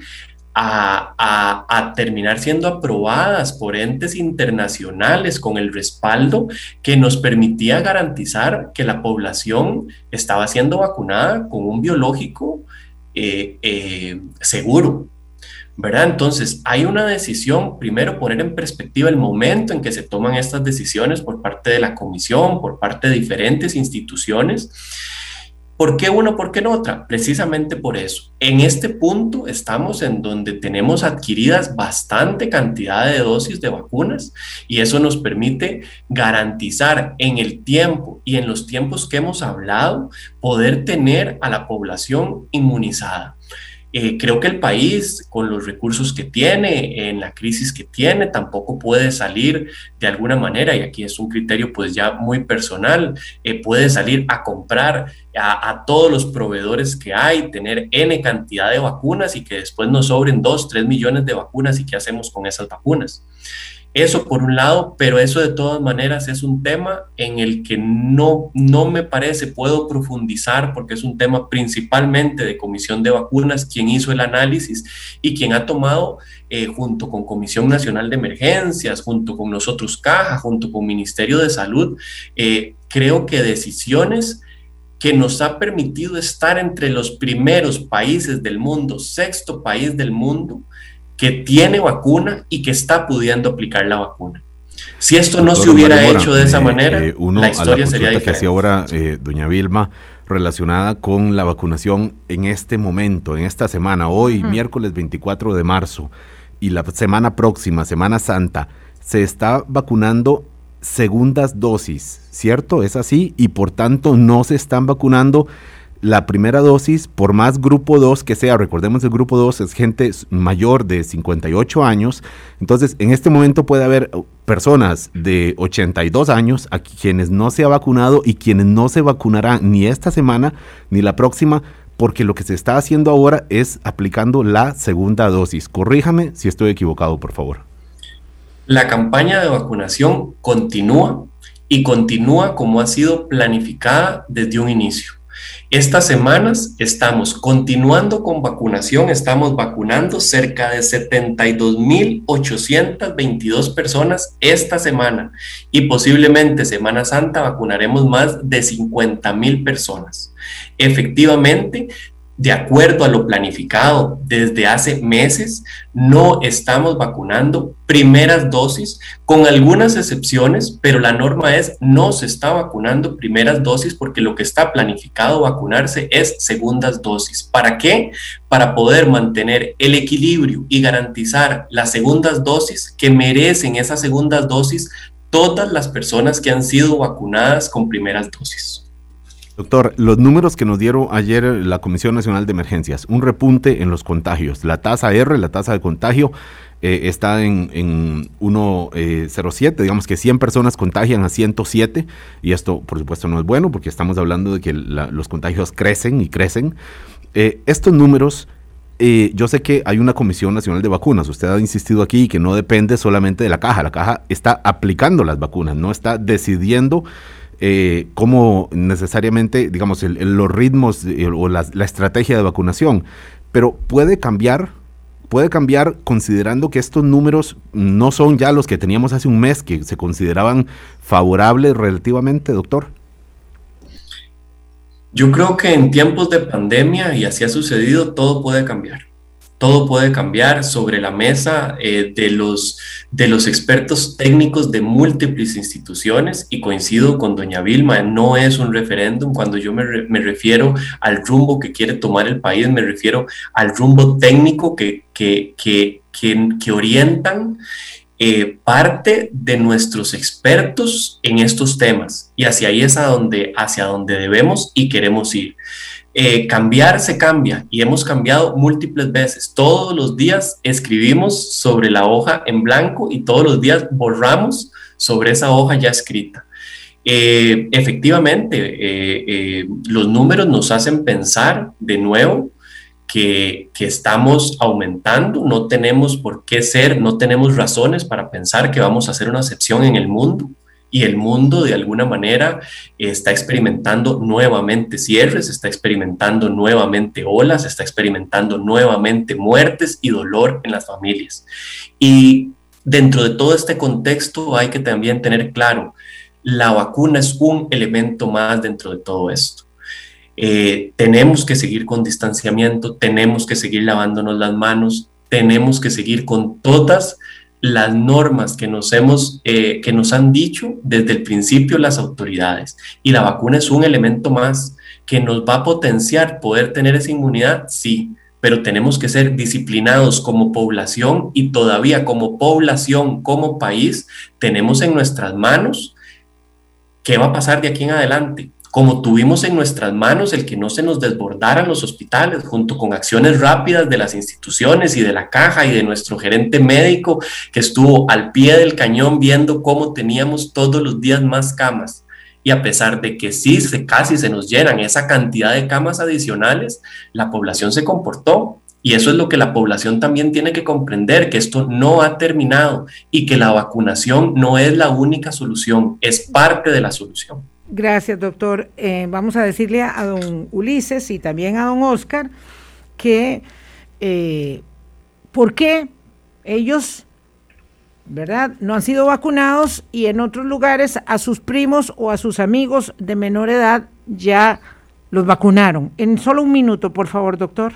a, terminar siendo aprobadas por entes internacionales con el respaldo que nos permitía garantizar que la población estaba siendo vacunada con un biológico eh, eh, seguro. ¿verdad? Entonces, hay una decisión, primero poner en perspectiva el momento en que se toman estas decisiones por parte de la comisión, por parte de diferentes instituciones ¿Por qué una, por qué no otra? Precisamente por eso. En este punto estamos en donde tenemos adquiridas bastante cantidad de dosis de vacunas y eso nos permite garantizar en el tiempo y en los tiempos que hemos hablado poder tener a la población inmunizada. Eh, creo que el país, con los recursos que tiene, en la crisis que tiene, tampoco puede salir de alguna manera, y aquí es un criterio pues ya muy personal, eh, puede salir a comprar a, a, todos los proveedores que hay, tener N cantidad de vacunas y que después nos sobren 2, 3 millones de vacunas y qué hacemos con esas vacunas. Eso por un lado, pero eso de todas maneras es un tema en el que no, no me parece puedo profundizar porque es un tema principalmente de Comisión de Vacunas, quien hizo el análisis y quien ha tomado eh, junto con Comisión Nacional de Emergencias, junto con nosotros Caja, junto con Ministerio de Salud, eh, creo que decisiones que nos ha permitido estar entre los primeros países del mundo, sexto país del mundo, que tiene vacuna y que está pudiendo aplicar la vacuna. Si esto no se hubiera hecho de esa eh, manera, eh, la historia sería diferente. que hacía ahora eh, doña Vilma relacionada con la vacunación en este momento, en esta semana, hoy, miércoles 24 de marzo, y la semana próxima, Semana Santa, se está vacunando segundas dosis, ¿cierto? Es así, y por tanto no se están vacunando la primera dosis, por más grupo 2 que sea, recordemos el grupo 2 es gente mayor de 58 años, entonces en este momento puede haber uh, personas de 82 años a quienes no se ha vacunado y quienes no se vacunarán ni esta semana ni la próxima, porque lo que se está haciendo ahora es aplicando la segunda dosis. Corríjame si estoy equivocado, por favor. La campaña de vacunación continúa y continúa como ha sido planificada desde un inicio. Estas semanas estamos continuando con vacunación, estamos vacunando cerca de 72.822 personas esta semana y posiblemente Semana Santa vacunaremos más de 50.000 personas. Efectivamente, de acuerdo a lo planificado desde hace meses, no estamos vacunando primeras dosis, con algunas excepciones, pero la norma es no se está vacunando primeras dosis porque lo que está planificado vacunarse es segundas dosis. ¿Para qué? Para poder mantener el equilibrio y garantizar las segundas dosis que merecen esas segundas dosis todas las personas que han sido vacunadas con primeras dosis. Doctor, los números que nos dieron ayer la Comisión Nacional de Emergencias, un repunte en los contagios. La tasa R, la tasa de contagio, eh, está en, en 1,07, eh, digamos que 100 personas contagian a 107, y esto por supuesto no es bueno porque estamos hablando de que los contagios crecen y crecen. Eh, estos números... yo sé que hay una Comisión Nacional de Vacunas, usted ha insistido aquí que no depende solamente de la caja, la caja está aplicando las vacunas, no está decidiendo eh, cómo necesariamente, digamos, los ritmos eh, o la, estrategia de vacunación, pero puede cambiar, puede cambiar considerando que estos números no son ya los que teníamos hace un mes, que se consideraban favorables relativamente, doctor. Yo creo que en tiempos de pandemia, y así ha sucedido, todo puede cambiar todo puede cambiar sobre la mesa eh, de, los, de los expertos técnicos de múltiples instituciones y coincido con doña Vilma, no es un referéndum. Cuando yo me, me refiero al rumbo que quiere tomar el país, me refiero al rumbo técnico que, que, que, que, orientan eh, parte de nuestros expertos en estos temas y hacia ahí es a donde, hacia donde debemos y queremos ir. Eh, cambiar se cambia y hemos cambiado múltiples veces. Todos los días escribimos sobre la hoja en blanco y todos los días borramos sobre esa hoja ya escrita. Eh, efectivamente, eh, los números nos hacen pensar de nuevo que, que, estamos aumentando, no tenemos por qué ser, no tenemos razones para pensar que vamos a hacer una excepción en el mundo y el mundo de alguna manera está experimentando nuevamente cierres, está experimentando nuevamente olas, está experimentando nuevamente muertes y dolor en las familias. Y dentro de todo este contexto hay que también tener claro, la vacuna es un elemento más dentro de todo esto. Eh, tenemos que seguir con distanciamiento, tenemos que seguir lavándonos las manos, tenemos que seguir con todas las normas que nos, hemos, eh, que nos han dicho desde el principio las autoridades. Y la vacuna es un elemento más que nos va a potenciar poder tener esa inmunidad, sí, pero tenemos que ser disciplinados como población y todavía como población, como país, tenemos en nuestras manos qué va a pasar de aquí en adelante como tuvimos en nuestras manos el que no se nos desbordaran los hospitales, junto con acciones rápidas de las instituciones y de la caja y de nuestro gerente médico que estuvo al pie del cañón viendo cómo teníamos todos los días más camas. Y a pesar de que sí, se, casi se nos llenan esa cantidad de camas adicionales, la población se comportó y eso es lo que la población también tiene que comprender, que esto no ha terminado y que la vacunación no es la única solución, es parte de la solución. Gracias, doctor. Eh, vamos a decirle a, don Ulises y también a don Oscar que eh, por qué ellos, ¿verdad?, no han sido vacunados y en otros lugares a sus primos o a sus amigos de menor edad ya los vacunaron. En solo un minuto, por favor, doctor.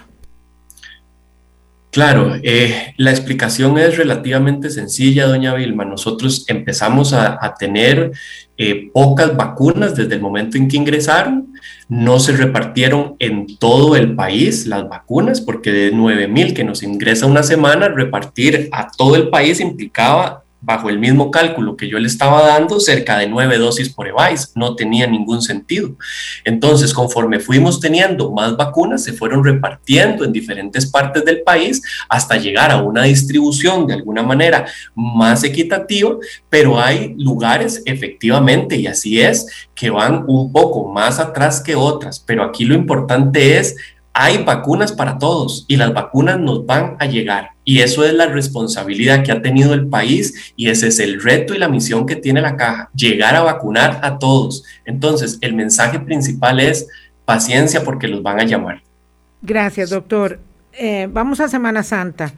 Claro, eh, la explicación es relativamente sencilla, doña Vilma. Nosotros empezamos a, tener eh, pocas vacunas desde el momento en que ingresaron. No se repartieron en todo el país las vacunas, porque de 9 mil que nos ingresa una semana, repartir a todo el país implicaba bajo el mismo cálculo que yo le estaba dando, cerca de nueve dosis por EVAIS. No tenía ningún sentido. Entonces, conforme fuimos teniendo más vacunas, se fueron repartiendo en diferentes partes del país hasta llegar a una distribución de alguna manera más equitativa, pero hay lugares efectivamente, y así es, que van un poco más atrás que otras, pero aquí lo importante es hay vacunas para todos y las vacunas nos van a llegar. Y eso es la responsabilidad que ha tenido el país y ese es el reto y la misión que tiene la caja, llegar a vacunar a todos. Entonces, el mensaje principal es, paciencia porque los van a llamar. Gracias, doctor. Eh, vamos a Semana Santa.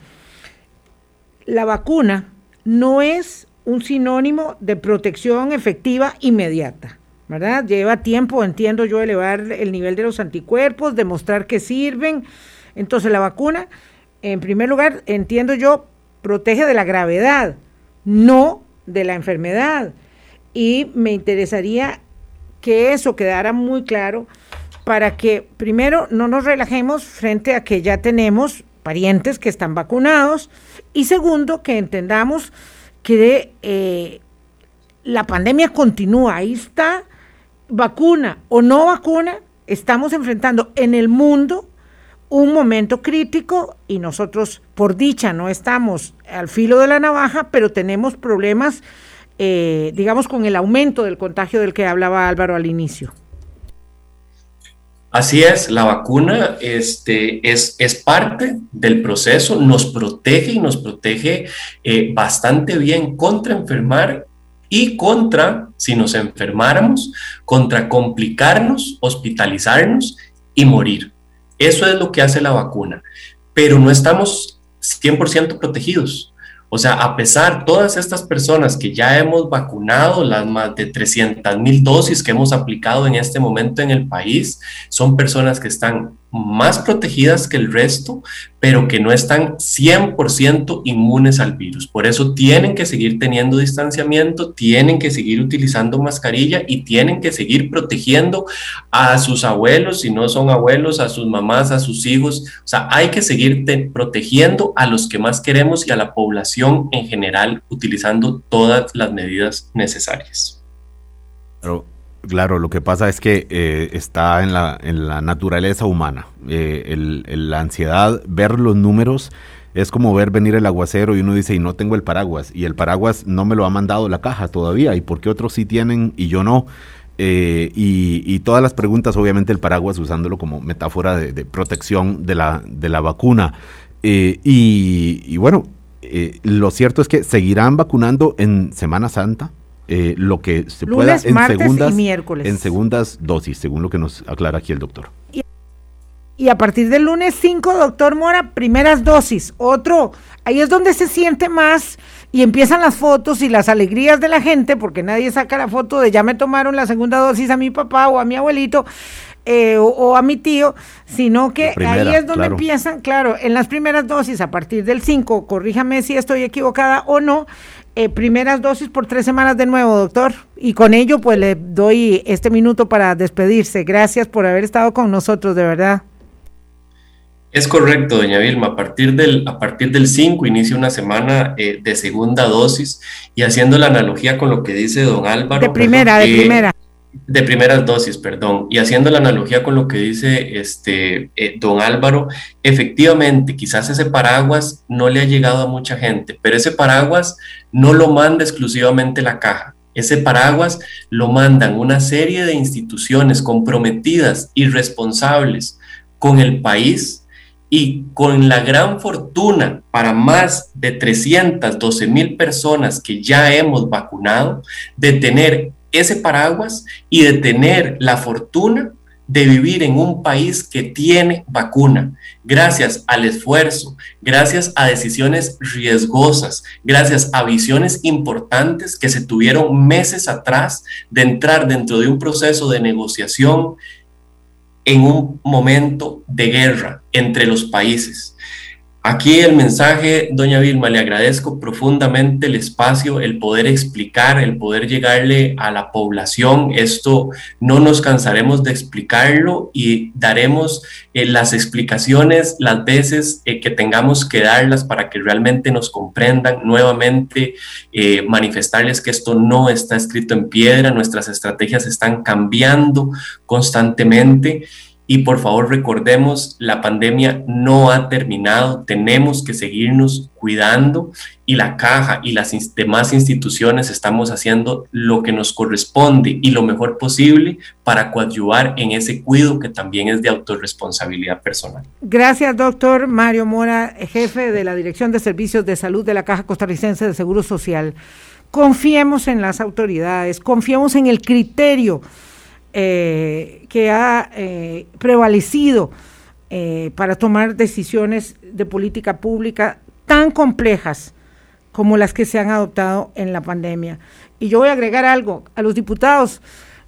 La vacuna no es un sinónimo de protección efectiva inmediata. ¿Verdad? Lleva tiempo, entiendo yo, elevar el nivel de los anticuerpos, demostrar que sirven. Entonces la vacuna, en primer lugar, entiendo yo, protege de la gravedad, no de la enfermedad. Y me interesaría que eso quedara muy claro para que primero no nos relajemos frente a que ya tenemos parientes que están vacunados y segundo que entendamos que eh, la pandemia continúa, ahí está vacuna o no vacuna, estamos enfrentando en el mundo un momento crítico y nosotros, por dicha, no estamos al filo de la navaja, pero tenemos problemas, eh, digamos, con el aumento del contagio del que hablaba Álvaro al inicio. Así es, la vacuna este, es, es parte del proceso, nos protege y nos protege eh, bastante bien contra enfermar y contra, si nos enfermáramos, contra complicarnos, hospitalizarnos y morir. Eso es lo que hace la vacuna, pero no estamos 100% protegidos. O sea, a pesar todas estas personas que ya hemos vacunado, las más de 300 mil dosis que hemos aplicado en este momento en el país, son personas que están más protegidas que el resto, pero que no están 100% inmunes al virus. Por eso tienen que seguir teniendo distanciamiento, tienen que seguir utilizando mascarilla y tienen que seguir protegiendo a sus abuelos, si no son abuelos, a sus mamás, a sus hijos. O sea, hay que seguir protegiendo a los que más queremos y a la población en general, utilizando todas las medidas necesarias. Claro, lo que pasa es que eh, está en la, en la naturaleza humana. Eh, la ansiedad, ver los números, es como ver venir el aguacero y uno dice, y no tengo el paraguas, y el paraguas no me lo ha mandado la caja todavía, y por qué otros sí tienen y yo no. Eh, y, todas las preguntas, obviamente el paraguas usándolo como metáfora de, protección de la, de la vacuna. y, y, bueno, lo cierto es que seguirán vacunando en Semana Santa. Eh, lo que se pueda en segundas, en segundas dosis, según lo que nos aclara aquí el doctor. Y, a partir del lunes 5, doctor Mora, primeras dosis. Otro, ahí es donde se siente más y empiezan las fotos y las alegrías de la gente, porque nadie saca la foto de ya me tomaron la segunda dosis a mi papá o a mi abuelito. Eh, o, a mi tío, sino que ahí es donde empiezan, claro, en las primeras dosis, a partir del 5, corríjame si estoy equivocada o no, eh, primeras dosis por tres semanas de nuevo, doctor. Y con ello, pues le doy este minuto para despedirse. Gracias por haber estado con nosotros, de verdad. Es correcto, doña Vilma. A partir del, a partir del 5 inicia una semana eh, de segunda dosis y haciendo la analogía con lo que dice don Álvaro. De primera, de primera de primeras dosis, perdón, y haciendo la analogía con lo que dice este eh, don Álvaro, efectivamente, quizás ese paraguas no le ha llegado a mucha gente, pero ese paraguas no lo manda exclusivamente la caja. Ese paraguas lo mandan una serie de instituciones comprometidas y responsables con el país y con la gran fortuna para más de 312 mil personas que ya hemos vacunado de tener ese paraguas y de tener la fortuna de vivir en un país que tiene vacuna, gracias al esfuerzo, gracias a decisiones riesgosas, gracias a visiones importantes que se tuvieron meses atrás de entrar dentro de un proceso de negociación en un momento de guerra entre los países. Aquí el mensaje, doña Vilma, le agradezco profundamente el espacio, el poder explicar, el poder llegarle a la población. Esto no nos cansaremos de explicarlo y daremos eh, las explicaciones las veces eh, que tengamos que darlas para que realmente nos comprendan. Nuevamente, eh, manifestarles que esto no está escrito en piedra, nuestras estrategias están cambiando constantemente y por favor recordemos, la pandemia no ha terminado, tenemos que seguirnos cuidando y la caja y las demás instituciones estamos haciendo lo que nos corresponde y lo mejor posible para coadyuvar en ese cuidado que también es de autorresponsabilidad personal. Gracias, doctor Mario Mora, jefe de la Dirección de Servicios de Salud de la Caja Costarricense de Seguro Social. Confiemos en las autoridades, confiemos en el criterio eh, que ha prevalecido para tomar decisiones de política pública tan complejas como las que se han adoptado en la pandemia. Y yo voy a agregar algo a los diputados,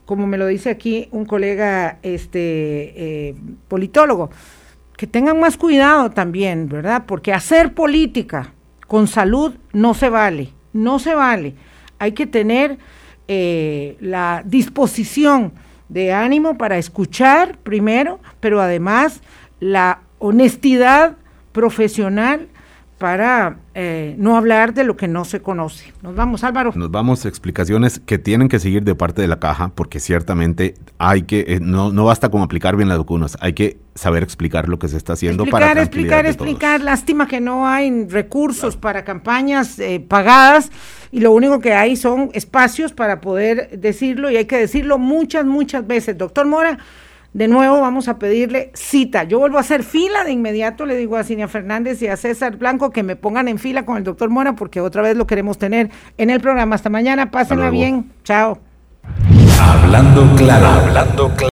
como me lo dice aquí un colega este, politólogo, que tengan más cuidado también, ¿verdad? Porque hacer política con salud no se vale, no se vale. Hay que tener eh, la disposición de ánimo para escuchar primero, pero además la honestidad profesional para eh, no hablar de lo que no se conoce. Nos vamos, Álvaro. Nos vamos, explicaciones que tienen que seguir de parte de la caja, porque ciertamente hay que, eh, no, no basta con aplicar bien las vacunas, hay que saber explicar lo que se está haciendo explicar, para explicar, explicar. Lástima que no hay recursos para campañas eh, pagadas y lo único que hay son espacios para poder decirlo y hay que decirlo muchas, muchas veces. Doctor Mora, de nuevo vamos a pedirle cita. Yo vuelvo a hacer fila de inmediato, le digo a Cinia Fernández y a César Blanco que me pongan en fila con el doctor Mora porque otra vez lo queremos tener en el programa. Hasta mañana, pásenla bien. Chao. Hablando claro, hablando claro.